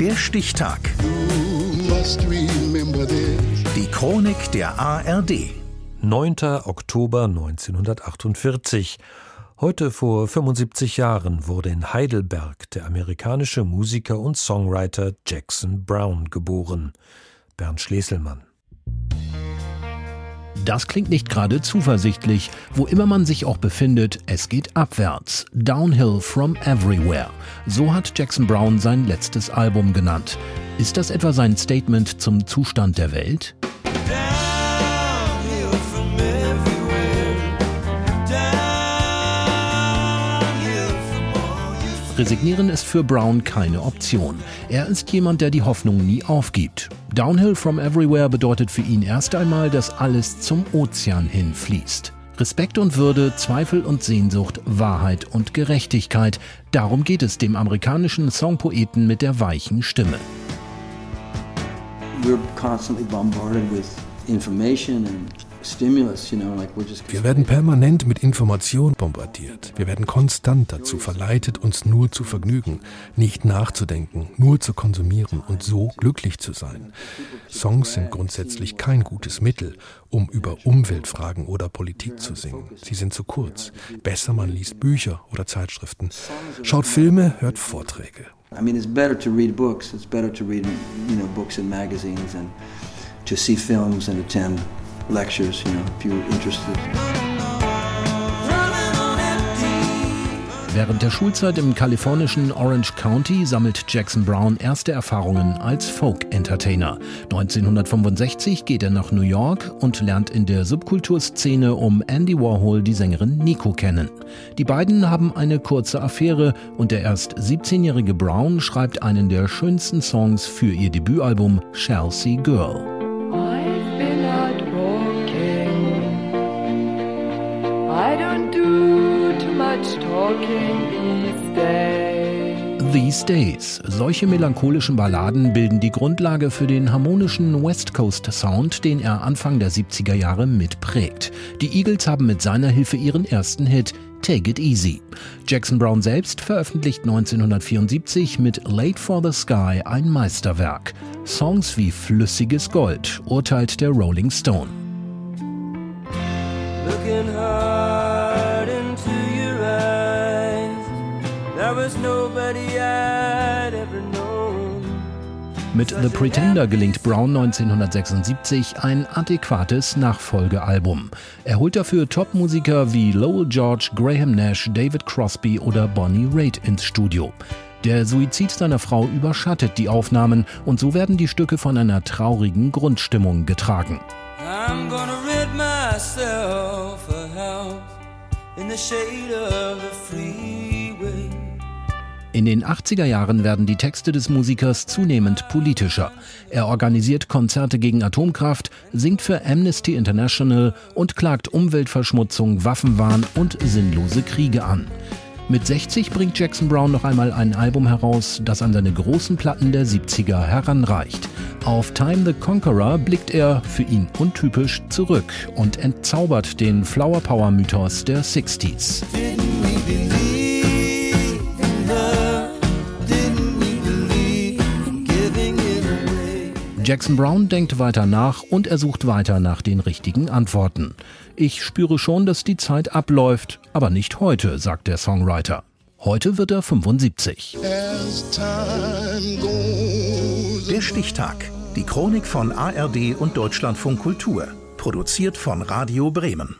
Der Stichtag. Die Chronik der ARD. 9. Oktober 1948. Heute vor 75 Jahren wurde in Heidelberg der amerikanische Musiker und Songwriter Jackson Brown geboren. Bernd Schleselmann. Das klingt nicht gerade zuversichtlich. Wo immer man sich auch befindet, es geht abwärts. Downhill from Everywhere. So hat Jackson Brown sein letztes Album genannt. Ist das etwa sein Statement zum Zustand der Welt? Resignieren ist für Brown keine Option. Er ist jemand, der die Hoffnung nie aufgibt. Downhill from Everywhere bedeutet für ihn erst einmal, dass alles zum Ozean hin fließt. Respekt und Würde, Zweifel und Sehnsucht, Wahrheit und Gerechtigkeit. Darum geht es dem amerikanischen Songpoeten mit der weichen Stimme. We're constantly bombarded with information and wir werden permanent mit Information bombardiert. Wir werden konstant dazu verleitet, uns nur zu vergnügen, nicht nachzudenken, nur zu konsumieren und so glücklich zu sein. Songs sind grundsätzlich kein gutes Mittel, um über Umweltfragen oder Politik zu singen. Sie sind zu kurz. Besser man liest Bücher oder Zeitschriften, schaut Filme, hört Vorträge. I mean, it's better to read books. It's better to read, you know, books and magazines and to see films and attend lectures, you know, if you're interested. Während der Schulzeit im kalifornischen Orange County sammelt Jackson Brown erste Erfahrungen als Folk-Entertainer. 1965 geht er nach New York und lernt in der Subkulturszene um Andy Warhol die Sängerin Nico kennen. Die beiden haben eine kurze Affäre und der erst 17-jährige Brown schreibt einen der schönsten Songs für ihr Debütalbum Chelsea Girl. Much talking these days. These Days. Solche melancholischen Balladen bilden die Grundlage für den harmonischen West Coast Sound, den er Anfang der 70er Jahre mitprägt. Die Eagles haben mit seiner Hilfe ihren ersten Hit Take It Easy. Jackson Brown selbst veröffentlicht 1974 mit Late for the Sky ein Meisterwerk. Songs wie Flüssiges Gold, urteilt der Rolling Stone. Looking hard Mit The Pretender gelingt Brown 1976 ein adäquates Nachfolgealbum. Er holt dafür Topmusiker wie Lowell George, Graham Nash, David Crosby oder Bonnie Raitt ins Studio. Der Suizid seiner Frau überschattet die Aufnahmen und so werden die Stücke von einer traurigen Grundstimmung getragen. I'm gonna rid myself a house in the shade of the freeway. In den 80er Jahren werden die Texte des Musikers zunehmend politischer. Er organisiert Konzerte gegen Atomkraft, singt für Amnesty International und klagt Umweltverschmutzung, Waffenwahn und sinnlose Kriege an. Mit 60 bringt Jackson Brown noch einmal ein Album heraus, das an seine großen Platten der 70er heranreicht. Auf Time the Conqueror blickt er, für ihn untypisch, zurück und entzaubert den Flower Power Mythos der 60s. Jackson Brown denkt weiter nach und er sucht weiter nach den richtigen Antworten. Ich spüre schon, dass die Zeit abläuft, aber nicht heute, sagt der Songwriter. Heute wird er 75. Der Stichtag. Die Chronik von ARD und Deutschlandfunk Kultur. Produziert von Radio Bremen.